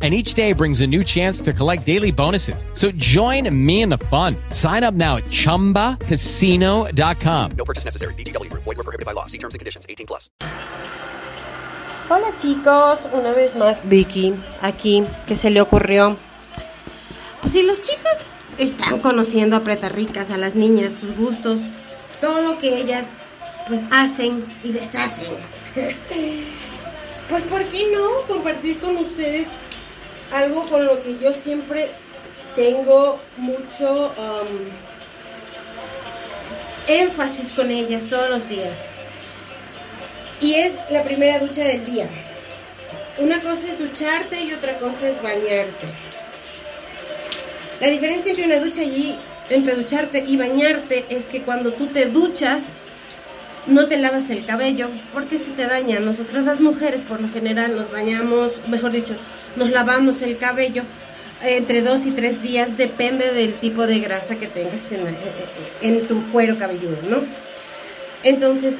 and each day brings a new chance to collect daily bonuses. So join me in the fun. Sign up now at ChumbaCasino.com. No purchase necessary. BGW. Void were prohibited by law. See terms and conditions. 18 plus. Hola chicos, una vez más Vicky, aquí, ¿qué se le ocurrió? Pues si los chicos están conociendo a Preta Ricas, a las niñas, sus gustos, todo lo que ellas pues hacen y deshacen. Pues ¿por qué no compartir con ustedes algo con lo que yo siempre tengo mucho um, énfasis con ellas todos los días. Y es la primera ducha del día. Una cosa es ducharte y otra cosa es bañarte. La diferencia entre una ducha y entre ducharte y bañarte es que cuando tú te duchas no te lavas el cabello porque se te daña. Nosotros las mujeres por lo general nos bañamos, mejor dicho, nos lavamos el cabello entre dos y tres días, depende del tipo de grasa que tengas en, en tu cuero cabelludo, ¿no? Entonces,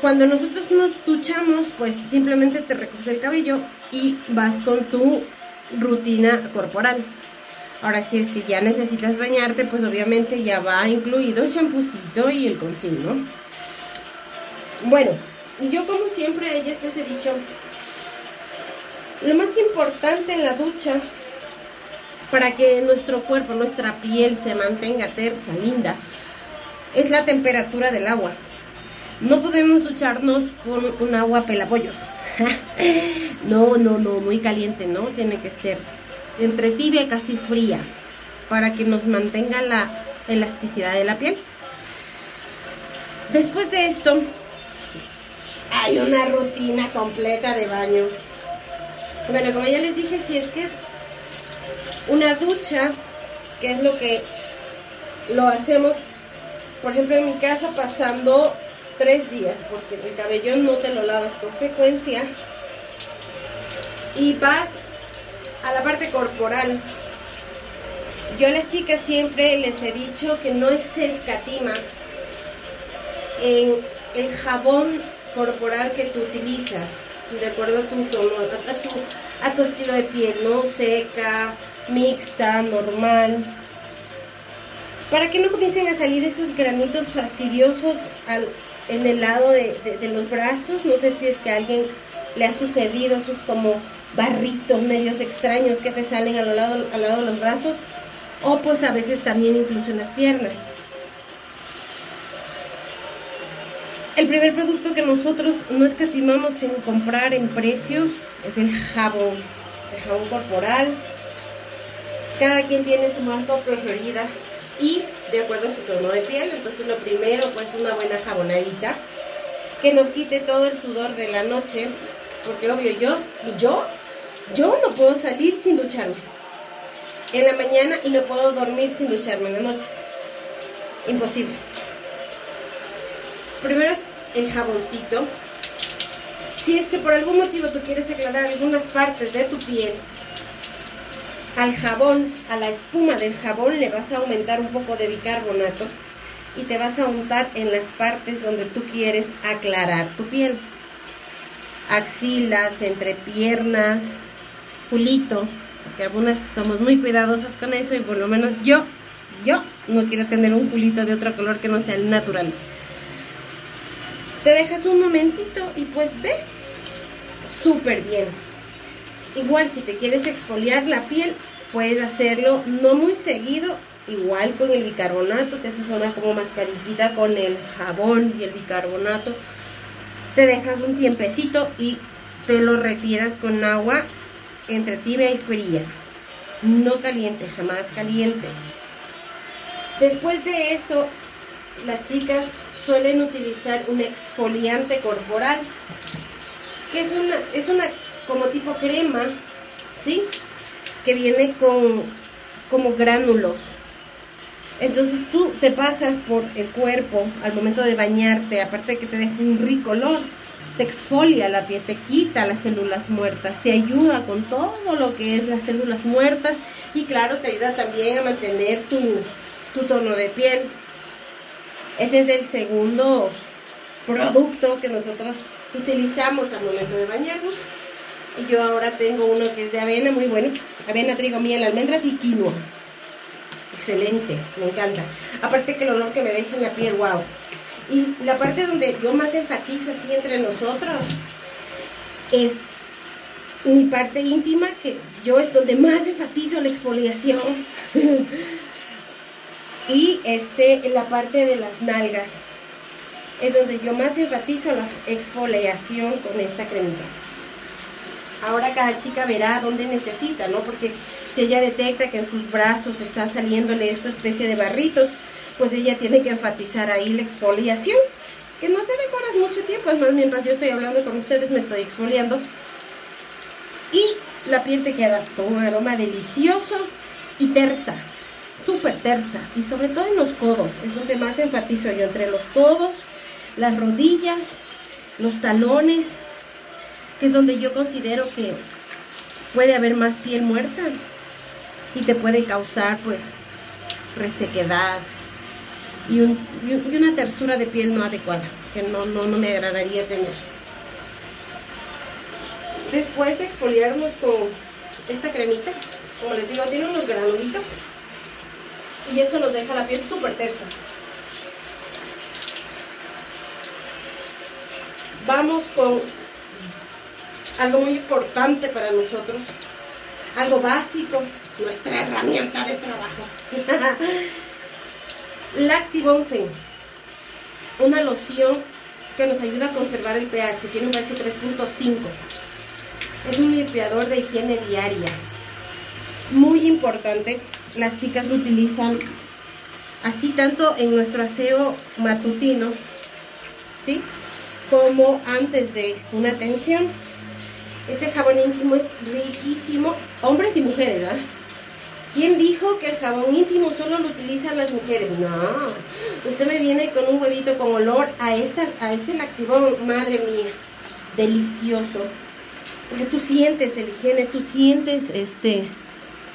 cuando nosotros nos duchamos, pues simplemente te recoges el cabello y vas con tu rutina corporal. Ahora, si es que ya necesitas bañarte, pues obviamente ya va incluido el champucito y el concealer, ¿no? Bueno, yo como siempre a ellas les he dicho, lo más importante en la ducha para que nuestro cuerpo, nuestra piel se mantenga tersa, linda, es la temperatura del agua. No podemos ducharnos con un agua pelapollos. no, no, no, muy caliente, ¿no? Tiene que ser entre tibia y casi fría para que nos mantenga la elasticidad de la piel. Después de esto, hay una rutina completa de baño. Bueno, como ya les dije, si es que es una ducha, que es lo que lo hacemos, por ejemplo, en mi caso, pasando tres días, porque el cabello no te lo lavas con frecuencia. Y vas a la parte corporal. Yo a las chicas siempre les he dicho que no se escatima en el jabón corporal que tú utilizas, de acuerdo a tu tono, a tu, a tu estilo de piel, ¿no? Seca, mixta, normal. Para que no comiencen a salir esos granitos fastidiosos al, en el lado de, de, de, los brazos. No sé si es que a alguien le ha sucedido esos como barritos medios extraños que te salen al lado, al lado de los brazos. O pues a veces también incluso en las piernas. El primer producto que nosotros no escatimamos en comprar en precios es el jabón, el jabón corporal. Cada quien tiene su marca preferida y de acuerdo a su tono de piel. Entonces lo primero pues una buena jabonadita que nos quite todo el sudor de la noche, porque obvio yo, yo, yo no puedo salir sin ducharme en la mañana y no puedo dormir sin ducharme en la noche. Imposible. Primero es el jaboncito. Si es que por algún motivo tú quieres aclarar algunas partes de tu piel, al jabón, a la espuma del jabón le vas a aumentar un poco de bicarbonato y te vas a untar en las partes donde tú quieres aclarar tu piel. Axilas, entrepiernas, culito, porque algunas somos muy cuidadosas con eso y por lo menos yo, yo no quiero tener un culito de otro color que no sea el natural. Te dejas un momentito y pues ve, súper bien. Igual si te quieres exfoliar la piel, puedes hacerlo no muy seguido, igual con el bicarbonato, que haces una como mascarillita con el jabón y el bicarbonato. te dejas un tiempecito y te lo retiras con agua entre tibia y fría. No caliente, jamás caliente. Después de eso, las chicas suelen utilizar un exfoliante corporal, que es una, es una como tipo crema, ¿sí? Que viene con como gránulos. Entonces tú te pasas por el cuerpo al momento de bañarte, aparte de que te deja un rico olor, te exfolia la piel, te quita las células muertas, te ayuda con todo lo que es las células muertas y claro, te ayuda también a mantener tu, tu tono de piel. Ese es el segundo producto que nosotros utilizamos al momento de bañarnos. Y yo ahora tengo uno que es de avena, muy bueno. Avena, trigo, miel, almendras y quinoa. Excelente, me encanta. Aparte que el olor que me deja en la piel, wow. Y la parte donde yo más enfatizo así entre nosotros es mi parte íntima, que yo es donde más enfatizo la exfoliación. y este, en la parte de las nalgas es donde yo más enfatizo la exfoliación con esta cremita. Ahora cada chica verá dónde necesita, ¿no? Porque si ella detecta que en sus brazos está saliéndole esta especie de barritos, pues ella tiene que enfatizar ahí la exfoliación, que no te demoras mucho tiempo, es más, mientras yo estoy hablando con ustedes me estoy exfoliando. Y la piel te queda con un aroma delicioso y tersa, súper tersa, y sobre todo en los codos, es donde más enfatizo yo, entre los codos, las rodillas, los talones, que es donde yo considero que puede haber más piel muerta y te puede causar pues resequedad y, una tersura de piel no adecuada, que no, no, no me agradaría tener. Después de exfoliarnos con esta cremita, como les digo, tiene unos granulitos y eso nos deja la piel súper tersa. Vamos con algo muy importante para nosotros, algo básico, nuestra herramienta de trabajo. Lactibonfen, una loción que nos ayuda a conservar el pH, tiene un pH 3.5. Es un limpiador de higiene diaria. Muy importante, las chicas lo utilizan así tanto en nuestro aseo matutino, ¿sí? Como antes de una tensión este jabón íntimo es riquísimo, hombres y mujeres, ¿verdad? ¿Quién dijo que el jabón íntimo solo lo utilizan las mujeres? No, usted me viene con un huevito con olor a, esta, a este lactibón, madre mía, delicioso. Porque tú sientes el higiene, tú sientes este,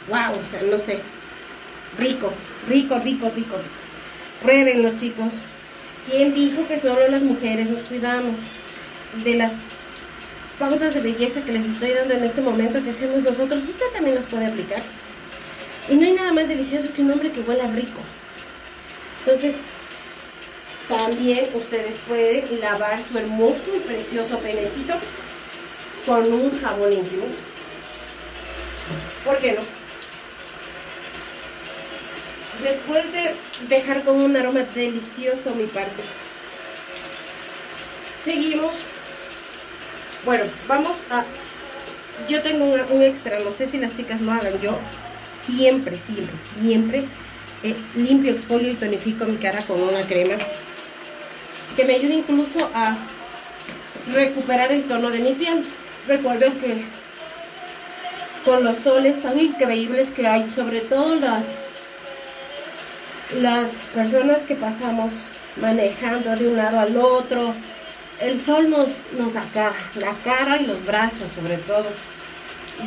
wow, o sea, no sé, rico, rico, rico, rico. Pruébenlo, chicos. ¿Quién dijo que solo las mujeres nos cuidamos de las pautas de belleza que les estoy dando en este momento que hacemos nosotros, usted también las puede aplicar. Y no hay nada más delicioso que un hombre que huela rico. Entonces, también ustedes pueden lavar su hermoso y precioso penecito con un jabón íntimo. ¿Por qué no? Después de dejar con un aroma delicioso mi parte, seguimos bueno, vamos a... Yo tengo un, extra, no sé si las chicas lo hagan. Yo siempre, siempre, siempre eh, limpio, expolio y tonifico mi cara con una crema que me ayuda incluso a recuperar el tono de mi piel. Recuerden que con los soles tan increíbles que hay, sobre todo las, las personas que pasamos manejando de un lado al otro, el sol nos, nos acaba, la cara y los brazos sobre todo.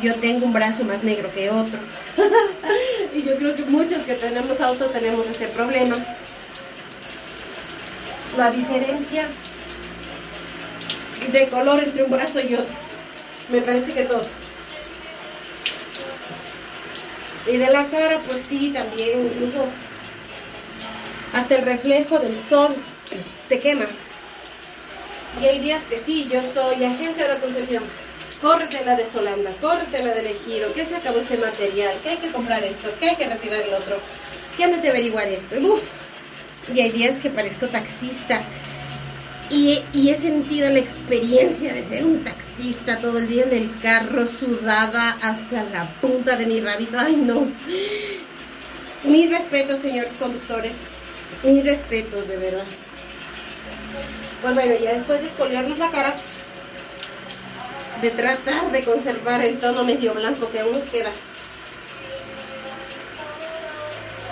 Yo tengo un brazo más negro que otro. y yo creo que muchos que tenemos auto tenemos este problema. La diferencia de color entre un brazo y otro. Me parece que todos. Y de la cara, pues sí, también incluso hasta el reflejo del sol te quema. Y hay días que sí, yo estoy, agencia de la concepción, córrete la de Solanda, córrete la del ejido, que se acabó este material, que hay que comprar esto, que hay que retirar el otro, que antes de averiguar esto. Y hay días que parezco taxista Y, y, he sentido la experiencia de ser un taxista todo el día en el carro, sudada hasta la punta de mi rabito. Ay, no. Mi respeto, señores conductores. Mi respeto, de verdad. Pues bueno, ya después de escolearnos la cara, de tratar de conservar el tono medio blanco que aún nos queda.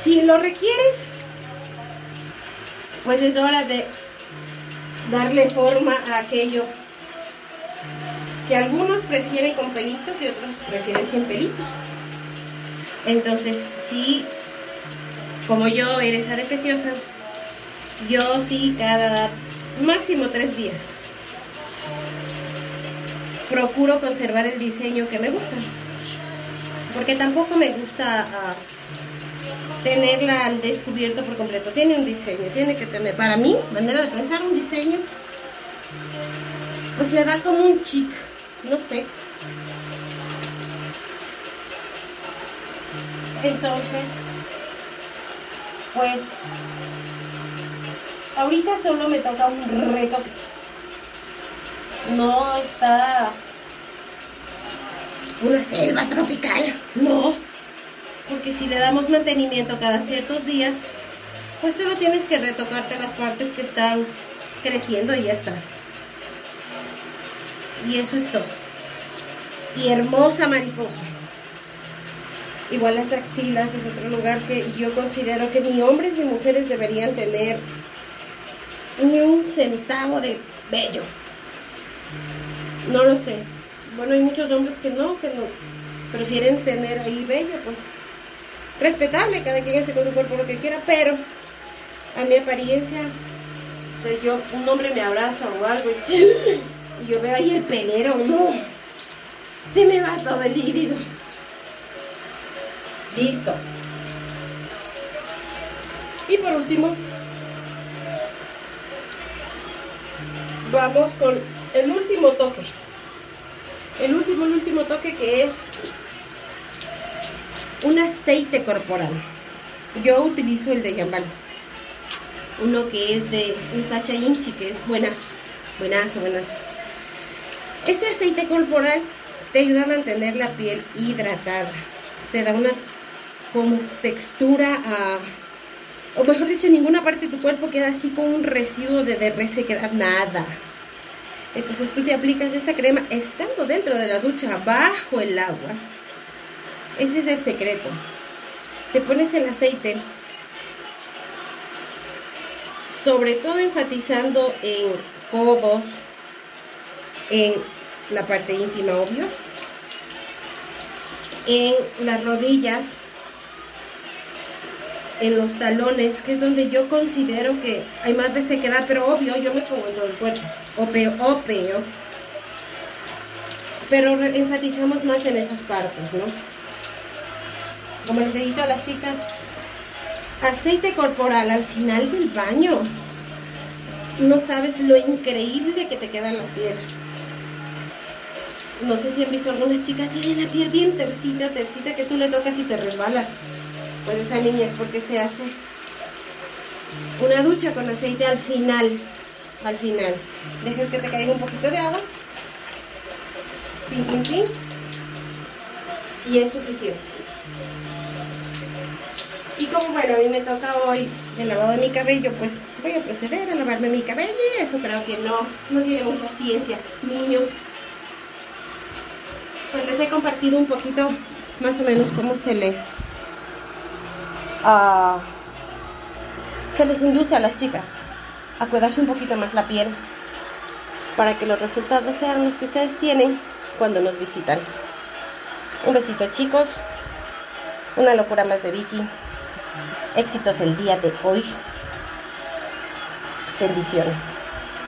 Si lo requieres, pues es hora de darle forma a aquello que algunos prefieren con pelitos y otros prefieren sin pelitos. Entonces, si como yo eres adefesiosa, yo sí cada máximo tres días procuro conservar el diseño que me gusta. Porque tampoco me gusta ah, tenerla al descubierto por completo. Tiene un diseño, tiene que tener, para mí, manera de pensar, un diseño, pues le da como un chic, no sé. Entonces, pues, ahorita solo me toca un retoque. No está una selva tropical, no. Porque si le damos mantenimiento cada ciertos días, pues solo tienes que retocarte las partes que están creciendo y ya está. Y eso es todo. Y hermosa mariposa. Igual las axilas es otro lugar que yo considero que ni hombres ni mujeres deberían tener ni un centavo de bello. No lo sé. Bueno, hay muchos hombres que no, que no prefieren tener ahí bello, pues respetable, cada quien hace con su cuerpo lo que quiera, pero a mi apariencia, entonces yo, un hombre me abraza o algo y, yo veo ahí el pelero, no, se me va todo el líbido. Listo. Y por último, vamos con el último toque. El último, último toque que es un aceite corporal. Yo utilizo el de Yambal. Uno que es de un Sacha Inchi, que es buenazo. Buenazo, buenazo. Este aceite corporal te ayuda a mantener la piel hidratada. Te da una como textura a, o mejor dicho, ninguna parte de tu cuerpo queda así con un residuo de, de resequedad, nada. Entonces tú te aplicas esta crema estando dentro de la ducha, bajo el agua. Ese es el secreto. Te pones el aceite, sobre todo enfatizando en codos, en la parte íntima, obvio, en las rodillas, en los talones, que es donde yo considero que hay más resequedad, pero obvio, yo me pongo en todo el cuerpo, o peor, o peor. Pero enfatizamos más en esas partes, ¿no? Como les dicho a las chicas, aceite corporal al final del baño. No sabes lo increíble que te queda en la piel. No sé si han visto algunas chicas tienen la piel bien tercita, tercita, que tú le tocas y te resbalas. Pues esa niña es porque se hace una ducha con aceite al final. Al final. Dejes que te caiga un poquito de agua. Pin, pin, pin. Y es suficiente. Y como bueno, a mí me toca hoy el lavado de mi cabello, pues voy a proceder a lavarme mi cabello y eso creo que no, no tiene mucha ciencia, niños. Pues les he compartido un poquito más o menos cómo se les se les induce a las chicas a cuidarse un poquito más la piel para que los resultados sean los que ustedes tienen cuando nos visitan. Un besito chicos, una locura más de Vicky. Éxitos el día de hoy. Bendiciones.